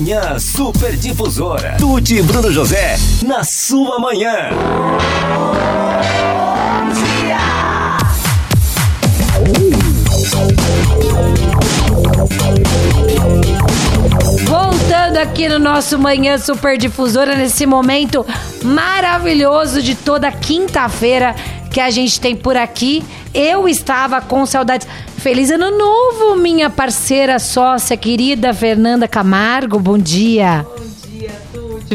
Manhã Super Difusora. Tuti e Bruno José, na sua manhã. Voltando aqui no nosso Manhã Super Difusora, nesse momento maravilhoso de toda quinta-feira que a gente tem por aqui. Eu estava com saudades. Feliz ano novo, minha parceira, sócia querida Fernanda Camargo. Bom dia.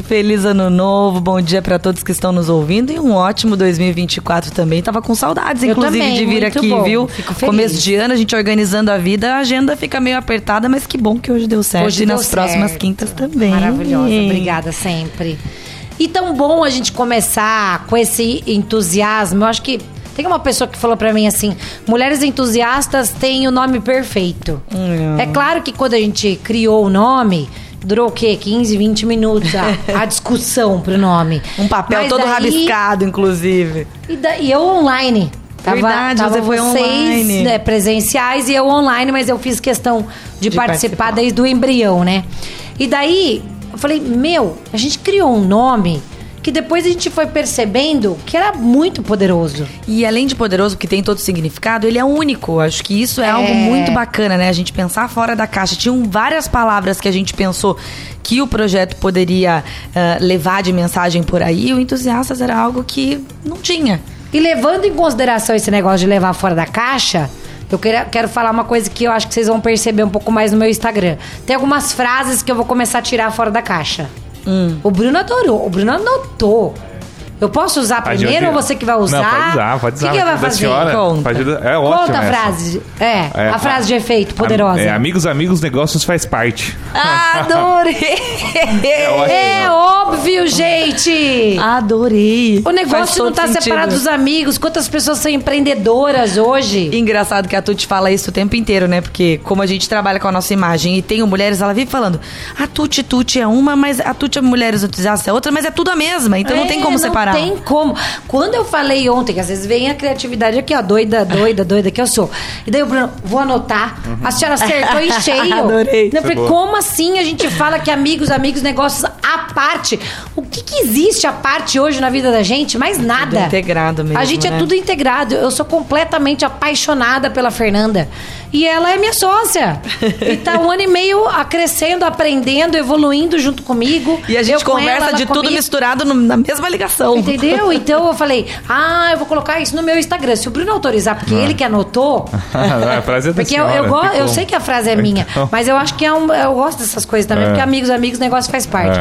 Feliz ano novo, bom dia para todos que estão nos ouvindo e um ótimo 2024 também. Tava com saudades, Eu inclusive, também, de vir aqui, bom. viu? Fico feliz. Começo de ano, a gente organizando a vida, a agenda fica meio apertada, mas que bom que hoje deu certo Hoje e nas próximas certo. quintas também. Maravilhosa, obrigada sempre. E tão bom a gente começar com esse entusiasmo. Eu acho que tem uma pessoa que falou pra mim assim: mulheres entusiastas têm o nome perfeito. Hum. É claro que quando a gente criou o nome. Durou o quê? 15, 20 minutos a, a discussão pro nome. Um papel Mas todo rabiscado, inclusive. E, da- e eu online. Tava, Verdade, tava você foi vocês, online. né, presenciais e eu online, mas eu fiz questão de, De participar, participar. desde o embrião, né? E daí, eu falei, meu, a gente criou um nome que depois a gente foi percebendo que era muito poderoso. E além de poderoso, porque tem todo significado, ele é único. Acho que isso é, É. algo muito bacana, né? A gente pensar fora da caixa. Tinham várias palavras que a gente pensou que o projeto poderia ah, levar de mensagem por aí. O Entusiastas era algo que não tinha. E levando em consideração esse negócio de levar fora da caixa, eu queria- quero falar uma coisa que eu acho que vocês vão perceber um pouco mais no meu Instagram. Tem algumas frases que eu vou começar a tirar fora da caixa. うん、ブルナトールをブルナノットを Eu posso usar primeiro ou você que vai usar? Não, pode usar, pode usar. O que, que vai fazer? senhora, Conta. pode- é ótimo Conta a essa. frase. É, É, a frase de efeito poderosa. É, amigos, amigos, negócios faz parte. Adorei! É ótimo. É óbvio, gente! Adorei! O negócio não tá sentido. separado dos amigos. Quantas pessoas são empreendedoras hoje? Engraçado que a Tuti fala isso o tempo inteiro, né? Porque como a gente trabalha com a nossa imagem e tem mulheres, ela vive falando: a Tuti Tuti é uma, mas a Tuti é mulheres entusiastas é outra, mas é tudo a mesma. Então não tem como É, separar. Não tem como. Quando eu falei ontem, que às vezes vem a criatividade aqui, ó, doida, doida, doida que eu sou. E daí o Bruno, vou anotar. A senhora acertou em cheio. Adorei. Foi boa. como assim a gente fala que amigos, amigos, negócios à parte? O que, que existe à parte hoje na vida da gente? Mais nada. integrado mesmo, A gente é né? tudo integrado. Eu sou completamente apaixonada pela Fernanda. E ela é minha sócia. E tá um ano e meio crescendo, aprendendo, evoluindo junto comigo. E a gente conversa ela, ela de tudo comigo. misturado no- na mesma ligação. Entendeu? Então eu falei, ah, eu vou colocar isso no meu Instagram. Se o Bruno autorizar, porque ele que anotou. a frase é da Porque eu, senhora, eu, go- tem eu sei que a frase é minha, Então. mas eu acho que é um, eu gosto dessas coisas também, É. porque amigos, amigos, negócio faz parte.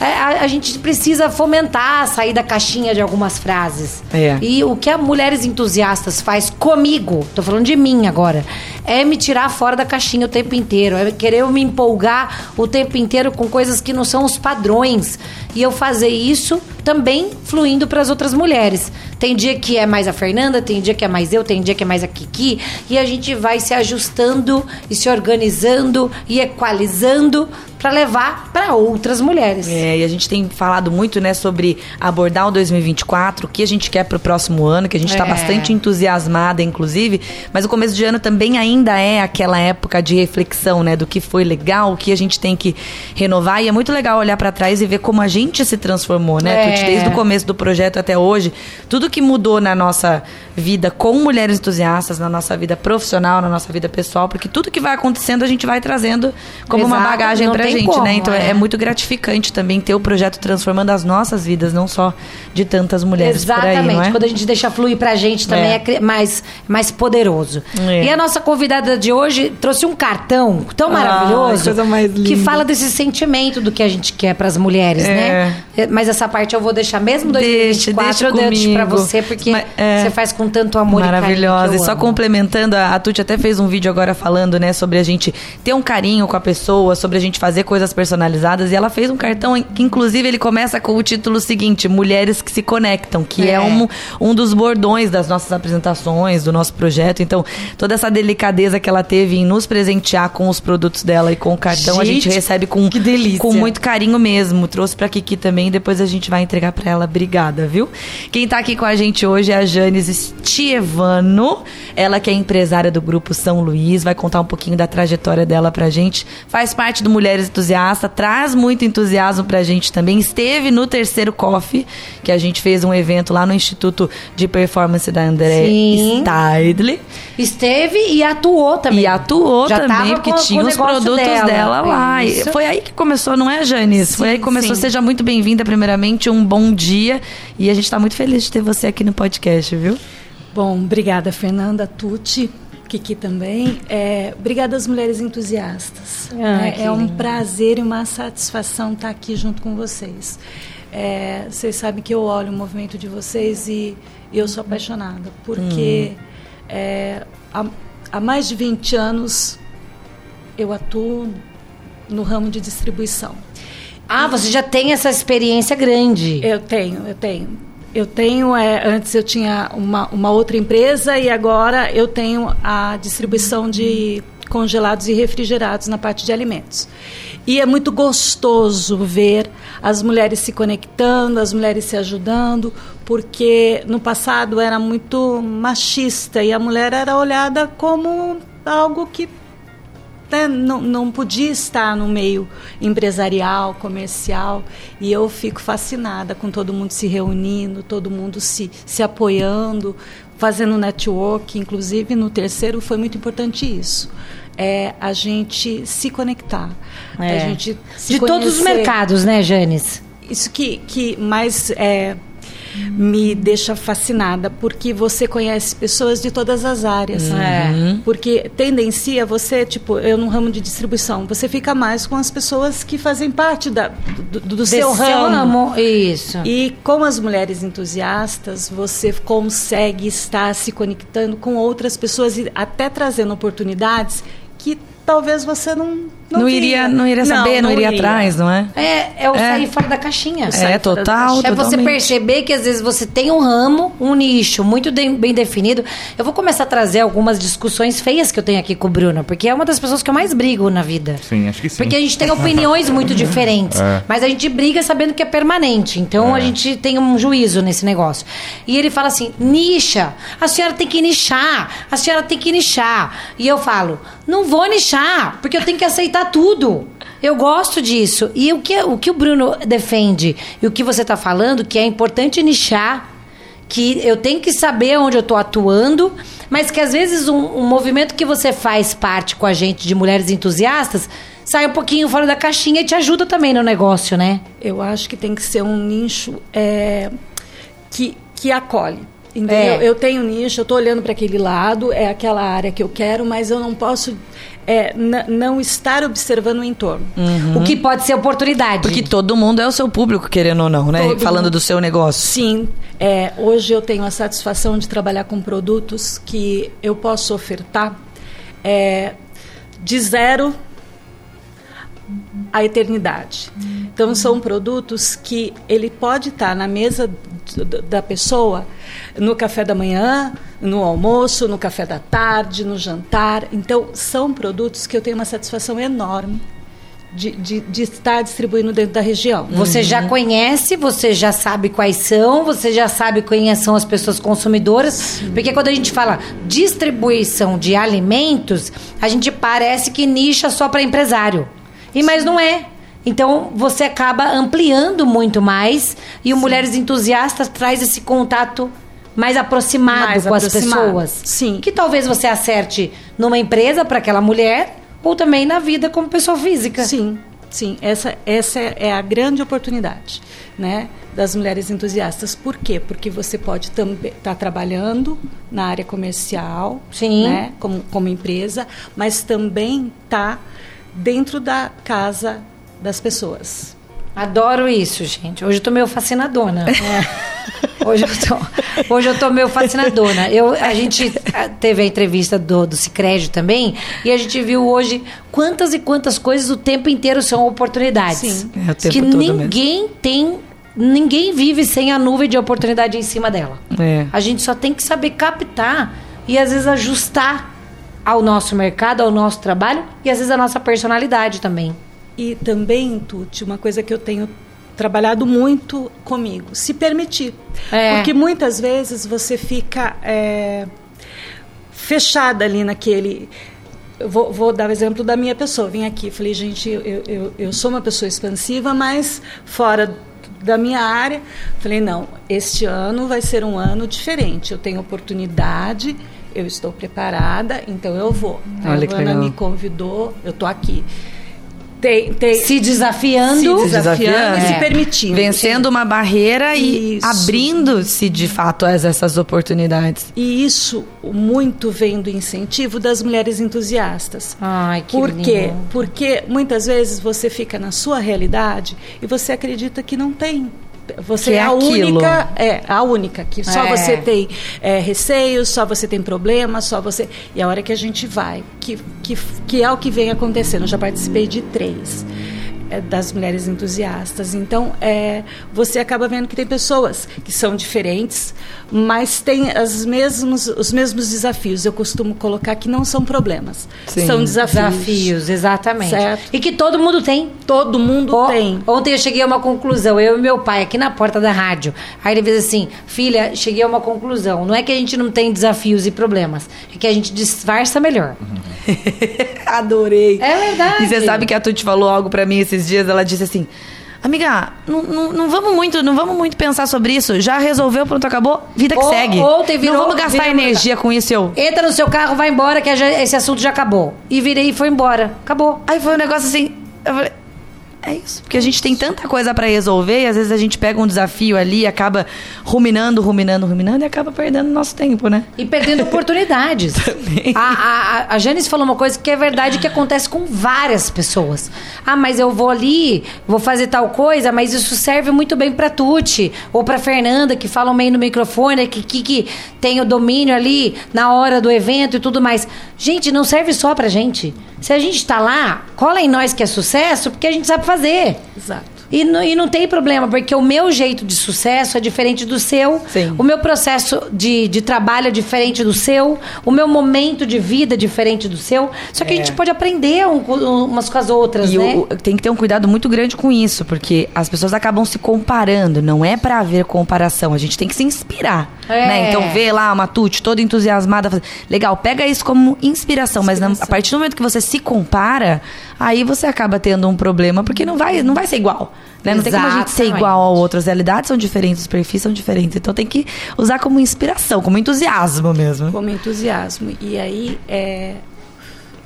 É, A, a gente precisa fomentar, sair da caixinha de algumas frases. É. E o que a Mulheres Entusiastas faz comigo, tô falando de mim agora, é me tirar fora da caixinha o tempo inteiro, é querer me empolgar o tempo inteiro com coisas que não são os padrões. E eu fazer isso também fluindo para as outras mulheres. Tem dia que é mais a Fernanda, tem dia que é mais eu, tem dia que é mais a Kiki, e a gente vai se ajustando e se organizando e equalizando para levar para outras mulheres. É, e a gente tem falado muito, né, sobre abordar o 2024, o que a gente quer pro próximo ano, que a gente tá É. bastante entusiasmada, inclusive, mas o começo de ano também ainda é aquela época de reflexão, né, do que foi legal, o que a gente tem que renovar, e é muito legal olhar pra trás e ver como a gente se transformou, né, É. Desde o começo do projeto até hoje, tudo que mudou na nossa vida com mulheres entusiastas, na nossa vida profissional, na nossa vida pessoal, porque tudo que vai acontecendo a gente vai trazendo como uma Exato, bagagem não pra gente, como, né? Então é, é. muito gratificante também ter o projeto transformando as nossas vidas, não só de tantas mulheres Exatamente. por aí, é? Quando a gente deixa fluir pra gente também É. é, mais, mais poderoso. É. E a nossa convidada de hoje trouxe um cartão tão Ah, maravilhoso mais que fala desse sentimento do que a gente quer pras mulheres, É. né? É, Mas essa parte eu vou deixar mesmo Deixa, 2024 deixa eu deixo pra comigo. Você porque é. você faz com tanto amor Maravilhosa. e. E só amo. complementando, a, a Tuti até fez um vídeo agora falando, né, sobre a gente ter um carinho com a pessoa, sobre a gente fazer coisas personalizadas. E ela fez um cartão que, inclusive, ele começa com o título seguinte: Mulheres que se conectam, que é, É. um, um dos bordões das nossas apresentações, do nosso projeto. Então, toda essa delicadeza que ela teve em nos presentear com os produtos dela e com o cartão, a gente Gente, recebe com, com muito carinho mesmo. Trouxe pra Kiki também, depois a gente vai entregar pra ela. Obrigada, viu? Quem tá aqui com a gente hoje é a Janis Stievano. Ela que é empresária do grupo São Luís, vai contar um pouquinho da trajetória dela pra gente. Faz parte do Mulheres Entusiasta, traz muito entusiasmo pra gente também. Esteve no terceiro Coffee, que a gente fez um evento lá no Instituto de Performance da André Sim. Stidley. Esteve e atuou também. E atuou Já também, porque com- com tinha o os produtos dela, lá. E Isso. Foi aí que começou, não é, Janice? Foi aí que começou. sim. Seja muito bem-vinda, primeiramente. Um bom dia. E a gente tá muito feliz de ter você aqui no podcast, viu? Bom, obrigada, Fernanda, Tuti, Kiki também. É, obrigada às mulheres entusiastas. Ah, É- é, um prazer e uma satisfação estar aqui junto com vocês. É, vocês sabem que eu olho o movimento de vocês e eu sou apaixonada, porque é, há, há mais de 20 anos eu atuo no ramo de distribuição. Ah, você já tem essa experiência grande. Eu tenho, eu tenho. Eu tenho, é, antes eu tinha uma, uma outra empresa e agora eu tenho a distribuição de congelados e refrigerados na parte de alimentos. E é muito gostoso ver as mulheres se conectando, as mulheres se ajudando, porque no passado era muito machista e a mulher era olhada como algo que né, não, não podia estar no meio empresarial, comercial, e eu fico fascinada com todo mundo se reunindo, todo mundo se, se apoiando, fazendo network, inclusive no terceiro foi muito importante isso. É a gente se conectar, É. a gente se De todos os conhecer. mercados, né, Janis? Isso que, que mais é, me deixa fascinada, porque você conhece pessoas de todas as áreas. É. Porque tendencia você, tipo, eu no ramo de distribuição, você fica mais com as pessoas que fazem parte da, do, do seu ramo. Isso. E com as mulheres entusiastas, você consegue estar se conectando com outras pessoas e até trazendo oportunidades que talvez você não Não, iria, via. não iria saber, não, iria atrás, não é? É, é o É. sair fora da caixinha. É, total, caixinha. É você perceber que às vezes você tem um ramo, um nicho muito de- bem definido. Eu vou começar a trazer algumas discussões feias que eu tenho aqui com o Bruno, porque é uma das pessoas que eu mais brigo na vida. Sim, acho que sim. Porque a gente tem opiniões muito diferentes. É. Mas a gente briga sabendo que é permanente. Então a gente tem um juízo nesse negócio. E ele fala assim: nicha. A senhora tem que nichar. A senhora tem que nichar. E eu falo: não vou nichar, porque eu tenho que aceitar tudo. Eu gosto disso. E o que o, que o Bruno defende e o que você está falando, que é importante nichar que eu tenho que saber onde eu estou atuando, mas que às vezes um, um movimento que você faz parte com a gente de mulheres entusiastas sai um pouquinho fora da caixinha e te ajuda também no negócio, né? Eu acho que tem que ser um nicho é, que, que acolhe. Entendeu? É. Eu tenho nicho, eu estou olhando para aquele lado, é aquela área que eu quero, mas eu não posso é, não estar observando o entorno. O que pode ser oportunidade. Porque todo mundo é o seu público, querendo ou não, né? Todo Falando mundo. do seu negócio. Sim, é, hoje eu tenho a satisfação de trabalhar com produtos que eu posso ofertar é, de zero à eternidade. Então são produtos que ele pode estar na mesa da pessoa no café da manhã, no almoço, no café da tarde, no jantar. Então são produtos que eu tenho uma satisfação enorme de, de, de estar distribuindo dentro da região. Você já conhece, você já sabe quais são, você já sabe quem são as pessoas consumidoras. Porque quando a gente fala distribuição de alimentos, a gente parece que nicha só para empresário. E mas não é. Então você acaba ampliando muito mais e o Mulheres Entusiastas traz esse contato mais aproximado Mais com as aproximado, pessoas. sim. Que talvez você acerte numa empresa para aquela mulher ou também na vida como pessoa física. Sim, sim. Essa, essa é a grande oportunidade, né? Das mulheres entusiastas. Por quê? Porque você pode também estar trabalhando na área comercial, Sim. né? Como, como empresa, mas também tá dentro da casa das pessoas. Adoro isso, gente. Hoje eu tô meio fascinadona. É. Hoje, eu tô, hoje eu tô meio fascinadona. Eu, a gente ah, teve a entrevista do, do Cicred também e a gente viu hoje quantas e quantas coisas o tempo inteiro são oportunidades. Sim. É, o tempo que todo ninguém tem, ninguém vive sem a nuvem de oportunidade em cima dela. É. A gente só tem que saber captar e às vezes ajustar ao nosso mercado, ao nosso trabalho e às vezes a nossa personalidade também. E também, Tuti, uma coisa que eu tenho trabalhado muito comigo, se permitir. É. Porque muitas vezes você fica é, fechada ali naquele. vou, vou dar o exemplo da minha pessoa. Vim aqui, falei, gente, eu, eu, eu sou uma pessoa expansiva, mas fora da minha área, falei, não, este ano vai ser um ano diferente. Eu tenho oportunidade, eu estou preparada, então eu vou. Olha a que Ana legal. me convidou, eu estou aqui. Tem, tem, Se desafiando. Se desafiando e se É. permitindo. Vencendo uma barreira e abrindo-se de fato a essas oportunidades. E isso muito vem do incentivo das mulheres entusiastas. Ai, que Por quê? lindo. Porque muitas vezes você fica na sua realidade e você acredita que não tem. Você é, é a aquilo. única, é a única que só É. você tem é, receios, só você tem problemas, só você. E a hora que a gente vai, que, que, que é o que vem acontecendo. Eu já participei de três das mulheres entusiastas. Então, é, você acaba vendo que tem pessoas que são diferentes, mas têm as mesmos, os mesmos desafios. Eu costumo colocar que não são problemas, Sim. são desafios. Desafios, exatamente. Certo. E que todo mundo tem. Todo mundo O- tem. Ontem eu cheguei a uma conclusão, eu e meu pai, aqui na porta da rádio. Aí ele fez assim: Filha, cheguei a uma conclusão. Não é que a gente não tem desafios e problemas, é que a gente disfarça melhor. Adorei. É verdade. E você sabe que a Tuti falou algo pra mim esses dias, ela disse assim: Amiga, não, não, não vamos muito, não vamos muito pensar sobre isso. Já resolveu, pronto, acabou, vida que Ou- segue. ontem virou- não vamos gastar energia com isso, eu. Entra no seu carro, vai embora, que já- esse assunto já acabou. E virei e foi embora. Acabou. Aí foi um negócio assim. Eu falei, é isso. Porque a gente tem tanta coisa pra resolver e às vezes a gente pega um desafio ali, acaba ruminando, ruminando, ruminando e acaba perdendo nosso tempo, né? E perdendo oportunidades. Também. A, a, a- a Janice falou uma coisa que é verdade que acontece com várias pessoas. Ah, mas eu vou ali, vou fazer tal coisa, mas isso serve muito bem pra Tuti ou pra Fernanda, que falam meio no microfone, que, que, que tem o domínio ali na hora do evento e tudo mais. Gente, não serve só pra gente. Se a gente tá lá, cola em nós que é sucesso, porque a gente sabe fazer. Exato. E, não- e não tem problema, porque o meu jeito de sucesso é diferente do seu. Sim. O meu processo de, de trabalho é diferente do seu. O meu momento de vida é diferente do seu. Só que a gente pode aprender um umas com as outras, E né? o- tem que ter um cuidado muito grande com isso, porque as pessoas acabam se comparando. Não é pra haver comparação, a gente tem que se inspirar. É. né? Então, vê lá uma Tuti toda entusiasmada. Legal, pega isso como inspiração, mas não- a partir do momento que você se compara, aí você acaba tendo um problema, porque não vai, não vai ser igual. Né? Não tem como a gente ser igual a outras. As realidades são diferentes, os perfis são diferentes. Então tem que usar como inspiração, como entusiasmo mesmo. Como entusiasmo. E aí, é,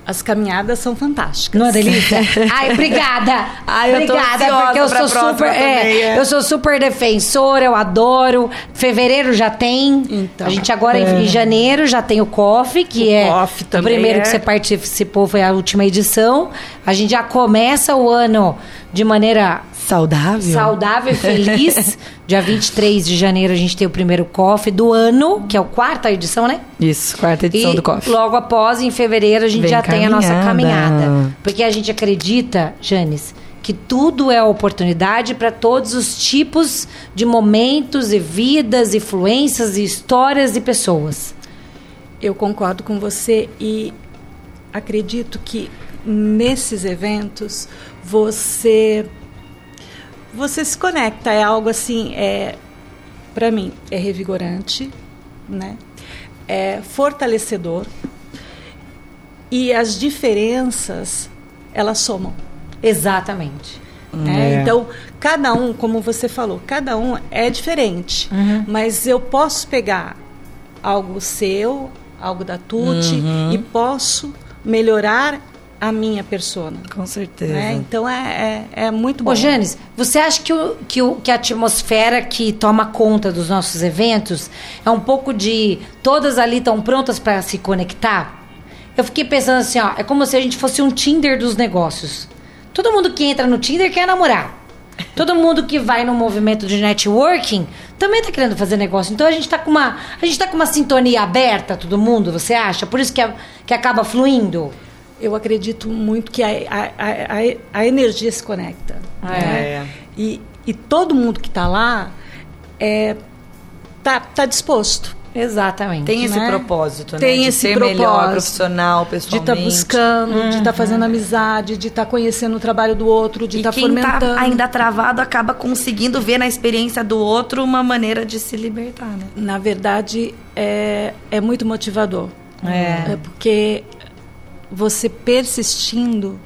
as caminhadas são fantásticas. Não é delícia? Ai, obrigada. Ai, obrigada, porque eu sou super, é, é. eu sou super defensora, eu adoro. Fevereiro já tem. Então. a gente agora em- em janeiro já tem o COF, que O é COF o primeiro é. que você participou foi a última edição. A gente já começa o ano de maneira Saudável? saudável e feliz. Dia 23 de janeiro a gente tem o primeiro COF do ano, que é a quarta edição, né? Isso, quarta edição e do COF. logo após, em fevereiro, a gente Vem já tem a nossa caminhada. caminhada. Porque a gente acredita, Janis, que tudo é oportunidade para todos os tipos de momentos e vidas, influências e histórias e pessoas. Eu concordo com você e acredito que nesses eventos você você se conecta é algo assim é para mim é revigorante né é fortalecedor e as diferenças elas somam Exatamente. né? É. Então, cada um, como você falou, cada um é diferente. Mas eu posso pegar algo seu, algo da Tuti, e posso melhorar a minha persona. Com certeza. Né? Então, é, é, é muito bom. Ô, Janis, você acha que, o, que, o, que a atmosfera que toma conta dos nossos eventos é um pouco de todas ali estão prontas para se conectar? Eu fiquei pensando assim, ó, é como se a gente fosse um Tinder dos negócios. Todo mundo que entra no Tinder quer namorar. Todo mundo que vai no movimento de networking também tá querendo fazer negócio. Então a gente tá com uma, a gente tá com uma sintonia aberta, todo mundo, você acha? Por isso que, a- que acaba fluindo. Eu acredito muito que a, a, a, a- energia se conecta. É. né? E, e todo mundo que está lá é, tá, tá disposto. Exatamente. Tem esse né? propósito, né? Tem de esse ser melhor propósito. profissional, De pessoalmente. estar buscando, de estar fazendo amizade, de estar conhecendo o trabalho do outro, de estar quem fomentando. tá ainda travado acaba conseguindo ver na experiência do outro uma maneira de se libertar, né? Na verdade, é, é muito motivador. É. porque você persistindo,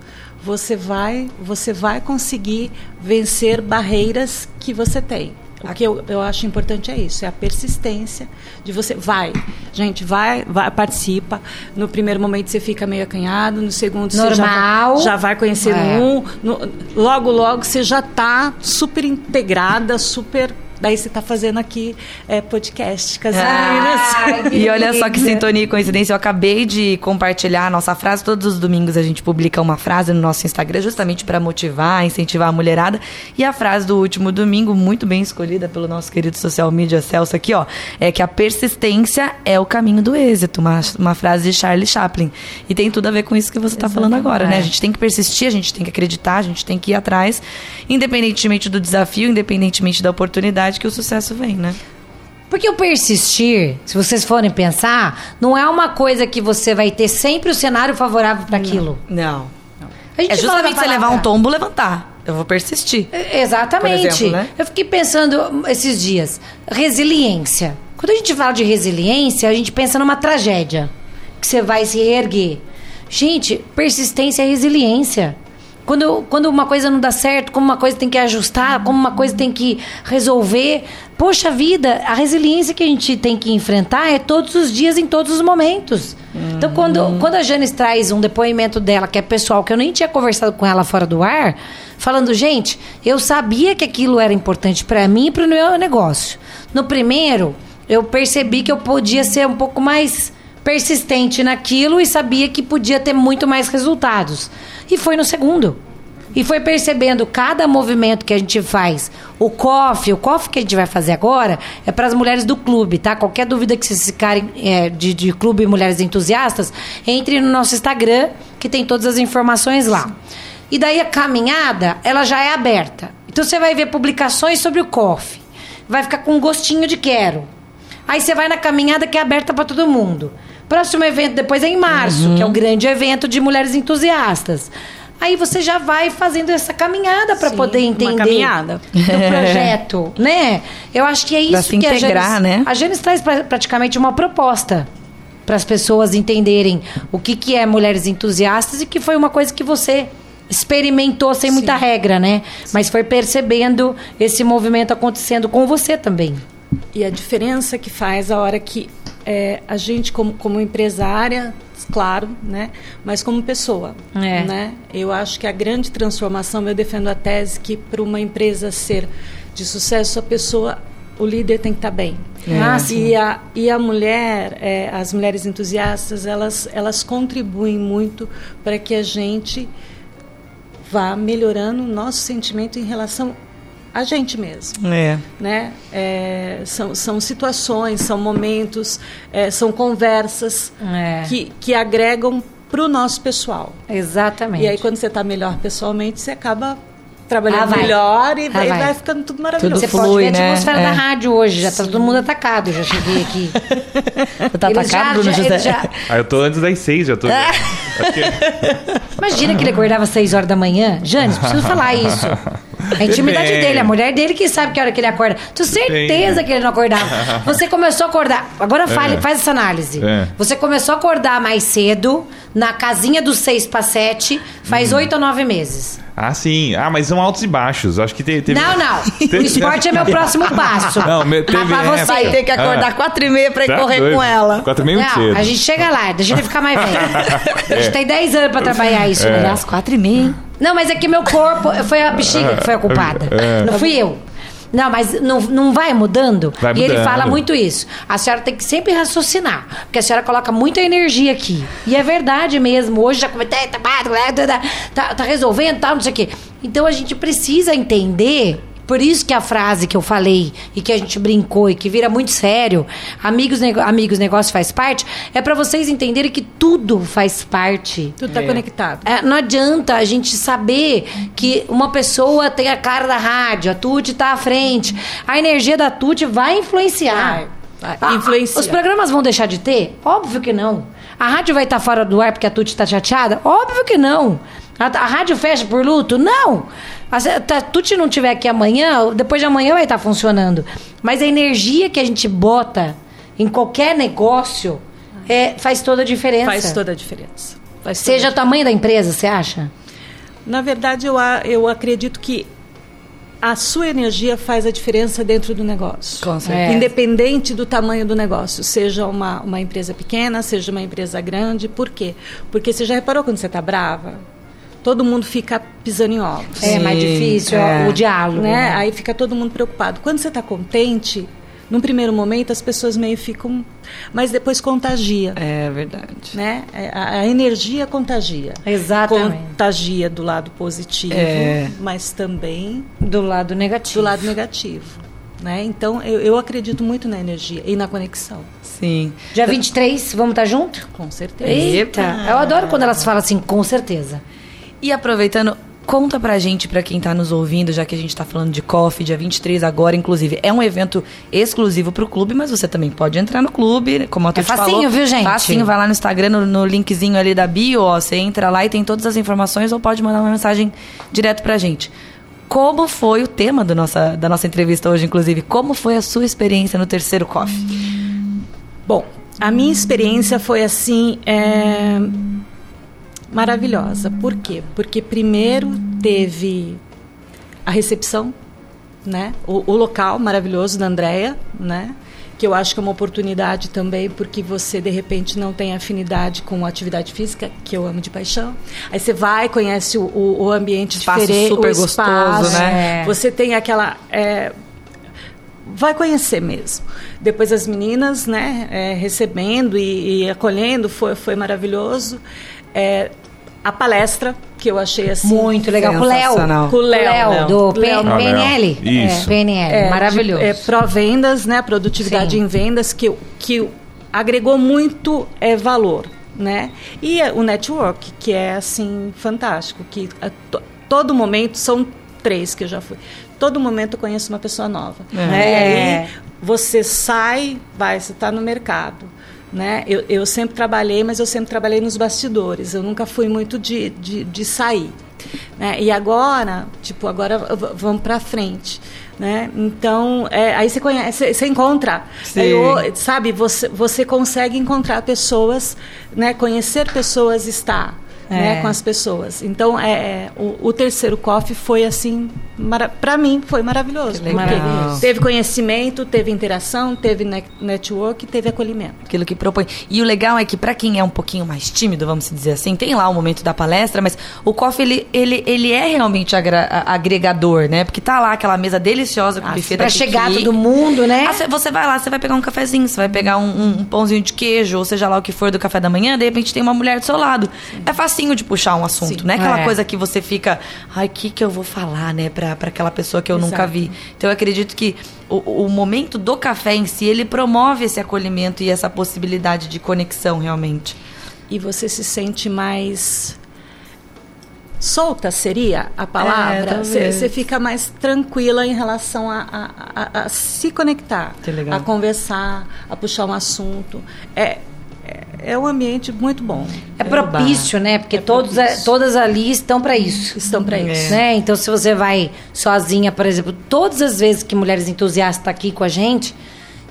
você vai, você vai conseguir vencer barreiras que você tem. O que eu, eu acho importante é isso, é a persistência de você. Vai, gente, vai, vai, participa. No primeiro momento você fica meio acanhado, no segundo você já, Normal. vai- já vai conhecer É. um. no- logo, logo você já está super integrada, super. Daí você está fazendo aqui é, podcast com as meninas. E olha só que sintonia e coincidência, eu acabei de compartilhar a nossa frase. Todos os domingos a gente publica uma frase no nosso Instagram, justamente para motivar, incentivar a mulherada. E a frase do último domingo, muito bem escolhida pelo nosso querido social media Celso aqui, ó, é que a persistência é o caminho do êxito. Uma, uma frase de Charlie Chaplin. E tem tudo a ver com isso que você está falando agora, né? A gente tem que persistir, a gente tem que acreditar, a gente tem que ir atrás, independentemente do desafio, independentemente da oportunidade que o sucesso vem, né? Porque o persistir, se vocês forem pensar, não é uma coisa que você vai ter sempre o cenário favorável para aquilo. Não. A gente É justamente você levar um tombo, levantar. Eu vou persistir. Exatamente. Exemplo, né? Eu fiquei pensando esses dias. Resiliência. Quando a gente fala de resiliência, a gente pensa numa tragédia. Que você vai se reerguer. Gente, persistência é resiliência. Quando, quando uma coisa não dá certo, como uma coisa tem que ajustar, como uma coisa tem que resolver. Poxa vida, a resiliência que a gente tem que enfrentar é todos os dias, em todos os momentos. Então, quando, quando a Janice traz um depoimento dela, que é pessoal, que eu nem tinha conversado com ela fora do ar, falando, gente, eu sabia que aquilo era importante para mim e para o meu negócio. No primeiro, eu percebi que eu podia ser um pouco mais persistente naquilo e sabia que podia ter muito mais resultados. E foi no segundo. E foi percebendo cada movimento que a gente faz. O coffee, o coffee que a gente vai fazer agora é para as mulheres do clube, tá? Qualquer dúvida que vocês ficarem é, de, de clube Mulheres Entusiastas, entre no nosso Instagram, que tem todas as informações lá. E daí a caminhada, ela já é aberta. Então você vai ver publicações sobre o coffee. Vai ficar com um gostinho de quero. Aí você vai na caminhada que é aberta para todo mundo. Próximo evento depois é em março, que é o grande evento de mulheres entusiastas. Aí você já vai fazendo essa caminhada para Sim, poder uma entender caminhada. do projeto, né? Eu acho que é isso Pra se que a integrar, Janis, né? A Janis traz pra- praticamente uma proposta para as pessoas entenderem o que, que é mulheres entusiastas e que foi uma coisa que você experimentou sem muita regra, né? Mas foi percebendo esse movimento acontecendo com você também. E a diferença que faz a hora que é, a gente, como, como empresária, claro, né? Mas como pessoa, É. né? Eu acho que a grande transformação, eu defendo a tese que para uma empresa ser de sucesso, a pessoa, o líder tem que estar bem. Ah, sim. E a, e a mulher, é, as mulheres entusiastas, elas, elas contribuem muito para que a gente vá melhorando o nosso sentimento em relação a gente mesmo É. né? É, são, são situações, são momentos, é, são conversas É. que, que agregam para o nosso pessoal. Exatamente. E aí, quando você está melhor pessoalmente, você acaba trabalhando Ah, melhor e Ah, vai, vai. vai ficando tudo maravilhoso. Você Tudo pode flui, ver a né? atmosfera É. da rádio hoje, já tá todo mundo atacado, já cheguei aqui. Você tá Eles atacado, Bruno José? já- Ah, eu tô antes das seis, já tô. Imagina que ele acordava às 6 horas da manhã. Janes, preciso falar isso. A intimidade Depende. dele, a mulher dele que sabe que hora que ele acorda. Tenho certeza que ele não acordava. Você começou a acordar. Agora fale, É. faz essa análise. É. Você começou a acordar mais cedo, na casinha dos 6 para 7, faz Hum. 8 ou 9 meses. Ah, sim. Ah, mas são altos e baixos. Acho que te- teve. Não, não. O Teve- esporte é meu próximo passo. Não, me- Mas teve- pra é, você. Vai ter que acordar Ah. quatro e meia pra ir Tá correr doido. com ela. Quatro e meia muito Não, cedo. a gente chega lá, deixa ele ficar mais velho. A É. gente tem 10 anos pra trabalhar isso, né? Às quatro e meia, hein? Não, mas é que meu corpo. Foi a bexiga que foi a culpada. É. Não fui eu. Não, mas não, não vai mudando? Vai e ele mudando. fala muito isso. A senhora tem que sempre raciocinar. Porque a senhora coloca muita energia aqui. E é verdade mesmo. Hoje já comentei, tá, tá, tá, tá resolvendo, tal, não sei o quê. Então a gente precisa entender. Por isso que a frase que eu falei e que a gente brincou e que vira muito sério, amigos, nego- amigos, negócio faz parte, é para vocês entenderem que tudo faz parte. Tudo está conectado. É, não adianta a gente saber que uma pessoa tem a cara da rádio, a Tuti tá à frente. A energia da Tuti vai influenciar. Vai, vai. Ah, Influencia. Os programas vão deixar de ter? Óbvio que não. A rádio vai estar fora do ar porque a Tuti tá chateada? Óbvio que não. A, a rádio fecha por luto? Não. A, se a Tuti não tiver aqui amanhã, depois de amanhã vai estar funcionando. Mas a energia que a gente bota em qualquer negócio é, faz toda a diferença. Faz toda a diferença. Faz Seja o tamanho da empresa, você acha? Na verdade, eu, eu acredito que a sua energia faz a diferença dentro do negócio. Com certeza. Independente do tamanho do negócio, seja uma, uma empresa pequena, seja uma empresa grande. Por quê? Porque você já reparou quando você está brava? Todo mundo fica pisando em ovos. É mais difícil é. o diálogo. né? né? Aí fica todo mundo preocupado. Quando você está contente, num primeiro momento as pessoas meio ficam, mas depois contagia. É verdade. Né? É, A, a energia contagia. Exatamente. Contagia do lado positivo, É. mas também Do lado negativo. do lado negativo. Né? Então, eu, eu acredito muito na energia e na conexão, Sim. Dia 23, vamos estar junto? com certeza. Eita, eu adoro quando elas falam assim, com certeza. E aproveitando, conta pra gente, pra quem tá nos ouvindo, já que a gente tá falando de coffee, dia 23 agora, inclusive. É um evento exclusivo pro clube, mas você também pode entrar no clube, como a Tuti É facinho, falou. viu, gente? Facinho, vai lá no Instagram, no, no linkzinho ali da bio, ó, você entra lá e tem todas as informações, ou pode mandar uma mensagem direto pra gente. Como foi o tema do nossa, da nossa entrevista hoje, inclusive? Como foi a sua experiência no terceiro coffee? Bom, a minha experiência foi assim é, maravilhosa. Por quê? Porque primeiro teve a recepção, né? O, o local maravilhoso da Andrea, né? Que eu acho que é uma oportunidade também, porque você de repente não tem afinidade com a atividade física, que eu amo de paixão. Aí você vai, conhece o, o, o ambiente Espaço diferente, super o espaço, gostoso, né? É. Você tem aquela é, vai conhecer mesmo. Depois as meninas, né, é, recebendo e, e acolhendo, foi, foi maravilhoso. É, a palestra, que eu achei assim... Muito legal. Com o Léo. Com o Léo, do. PNL. Isso. É, PNL. É, Maravilhoso. de- É, pró-vendas, né, produtividade Sim. em vendas, que, que agregou muito é, valor, né? E é, o network, que é, assim, fantástico, que a to- todo momento, são três que eu já fui, todo momento eu conheço uma pessoa nova. É. Né? E É. aí você sai, vai, você está no mercado. Né? Eu, eu sempre trabalhei, mas eu sempre trabalhei nos bastidores. Eu nunca fui muito de, de, de sair. Né? E agora, tipo, agora vamos para frente. Né? Então, é, aí você conhece, você encontra. Aí, o- sabe, você, você consegue encontrar pessoas, né? conhecer pessoas, estar. Né, É. com as pessoas. Então, é, é, o, o terceiro coffee foi assim, para mim foi maravilhoso. Porque teve conhecimento, teve interação, teve ne- network, teve acolhimento. aquilo que propõe. E o legal é que pra quem é um pouquinho mais tímido, vamos dizer assim, tem lá o momento da palestra, mas o coffee ele, ele, ele é realmente agregador, né? Porque tá lá aquela mesa deliciosa com Ah, buffet Pra chegar todo mundo, né? Ah, cê- você vai lá, você vai pegar um cafezinho, você vai pegar um, um- pãozinho de queijo, ou seja lá o que for do café da manhã, de repente tem uma mulher do seu lado. É facinho de puxar um assunto, Sim. né? Aquela É. coisa que você fica, ai, o que, que eu vou falar, né, pra, pra aquela pessoa que eu nunca Exato. vi. Então eu acredito que o, o momento do café em si, ele promove esse acolhimento e essa possibilidade de conexão realmente. E você se sente mais solta seria a palavra talvez. você fica mais tranquila em relação a, a- a- a se conectar a conversar a puxar um assunto é é, é um ambiente muito bom É propício, né? Porque É todos, propício. todas ali estão para isso. estão para isso Né? Então, se você vai sozinha, por exemplo, todas as vezes que Mulheres Entusiastas está aqui com a gente,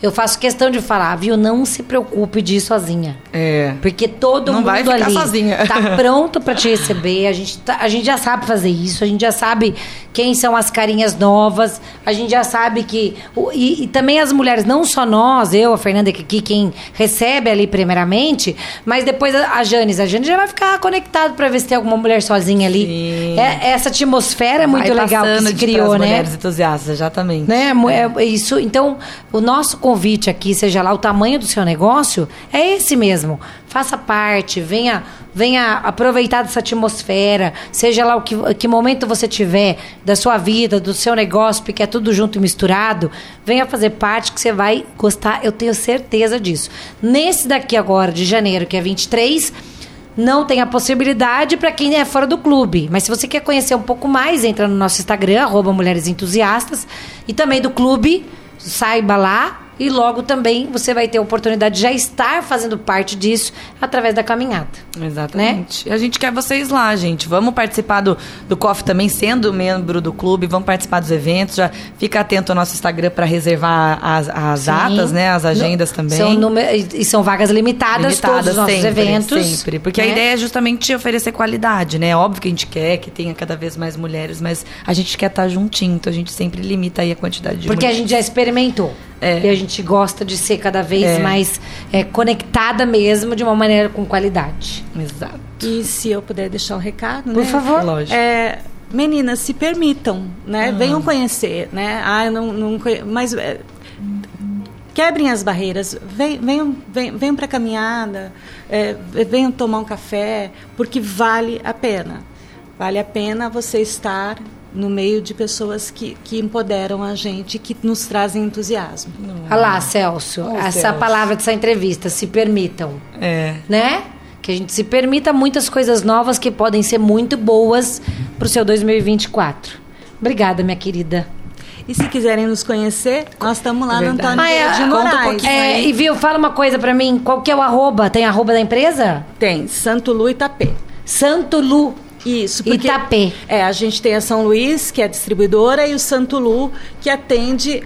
eu faço questão de falar, viu? Não se preocupe de ir sozinha. É. Porque todo Não mundo vai ficar ali sozinha. tá pronto para te receber. A gente, tá- a gente já sabe fazer isso. A gente já sabe quem são as carinhas novas. A gente já sabe que... e, e também as mulheres, não só nós, eu, a Fernanda aqui, quem recebe ali primeiramente, mas depois a, a Janis. A Janis já vai ficar conectado para ver se tem alguma mulher sozinha ali. Sim. É- essa atmosfera é muito Vai legal que se criou, né? mulheres entusiastas, exatamente. Né? Mu- é isso. Então, o nosso convite aqui, seja lá o tamanho do seu negócio, é esse mesmo. Faça parte, venha, venha aproveitar dessa atmosfera, seja lá o que, que momento você tiver da sua vida, do seu negócio, porque é tudo junto e misturado, venha fazer parte que você vai gostar, eu tenho certeza disso. Nesse daqui agora, de janeiro, que é 23, não tem a possibilidade para quem é fora do clube. Mas se você quer conhecer um pouco mais, entra no nosso Instagram, arroba Mulheres Entusiastas, e também do clube, saiba lá e logo também você vai ter a oportunidade de já estar fazendo parte disso através da caminhada. Exatamente. E a gente quer vocês lá, gente. Vamos participar do, do COF também, sendo membro do clube, vamos participar dos eventos. Já fica atento ao nosso Instagram para reservar as, as Sim. datas, né? As agendas também. São número- e são vagas limitadas, todos os nossos sempre, eventos. Sempre. Porque a né? ideia é justamente oferecer qualidade, né? Óbvio que a gente quer que tenha cada vez mais mulheres, mas a gente quer estar juntinho, então a gente sempre limita aí a quantidade de Porque a mulheres. gente já experimentou. É. E a gente gosta de ser cada vez É. mais é, conectada mesmo, de uma maneira com qualidade. Exato. E se eu puder deixar um recado, Por né? favor. Lógico. É, meninas, se permitam, né? Ah. Venham conhecer, né? Ah, eu não, não conhe- mas é, quebrem as barreiras, Ven- venham, venham, venham para a caminhada, é, venham tomar um café, porque vale a pena. Vale a pena você estar no meio de pessoas que, que empoderam a gente, que nos trazem entusiasmo. Olha lá, Celso, Ô, essa Celso. palavra dessa entrevista, se permitam, É. né? Que a gente se permita muitas coisas novas que podem ser muito boas pro seu 2024. Obrigada, minha querida. E se quiserem nos conhecer, nós estamos lá no Verdade. Antônio Ah, é, de conta um Moraes. pouquinho É, aí. e viu, fala uma coisa pra mim, qual que é o arroba? Tem arroba da empresa? Tem, Santo Lu Itapê. Santo Lu. Isso, porque Itapê. É, a gente tem a São Luís, que é distribuidora, e o Santo Lu, que atende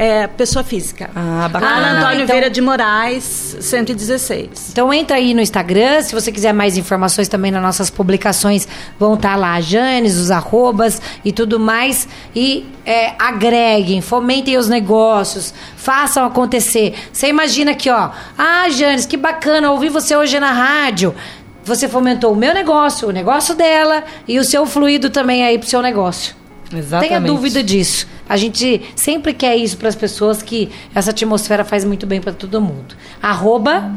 é, pessoa física. Ah, bacana. na Antônio então- Vieira de Moraes, 116. Então entra aí no Instagram, se você quiser mais informações também nas nossas publicações, vão estar lá a Janes, os arrobas e tudo mais. E é, agreguem, fomentem os negócios, façam acontecer. Você imagina aqui, ó. Ah, Janes, que bacana, ouvi você hoje na rádio. Você fomentou o meu negócio, o negócio dela e o seu fluido também aí pro seu negócio. Exatamente. Tenha dúvida disso. A gente sempre quer isso para as pessoas que essa atmosfera faz muito bem para todo mundo. Arroba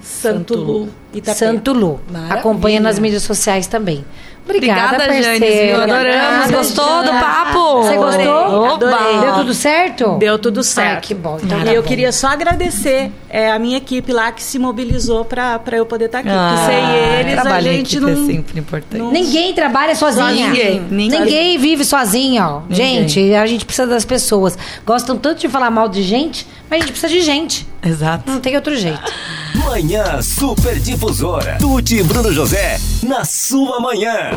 Santo Lu Itapê. Santo Lu. Maravilha. Acompanha nas mídias sociais também. Obrigada, Obrigada? Adoramos. Obrigada, Gostou do papo? Você gostou? Adorei. Deu tudo certo? Deu tudo certo. Ai, que bom. Então e tá eu bom. queria só agradecer é, a minha equipe lá que se mobilizou para eu poder estar aqui. Ah, sem eles a gente equipe não. é sempre importante. não- Ninguém trabalha sozinha. Ninguém. Ninguém, vive sozinho, ó. Ninguém. Gente, a gente precisa das pessoas. Gostam tanto de falar mal de gente, mas a gente precisa de gente. Exato. Não tem outro jeito. Manhã Superdifusora. Difusora. Tuti e Bruno José, na sua manhã.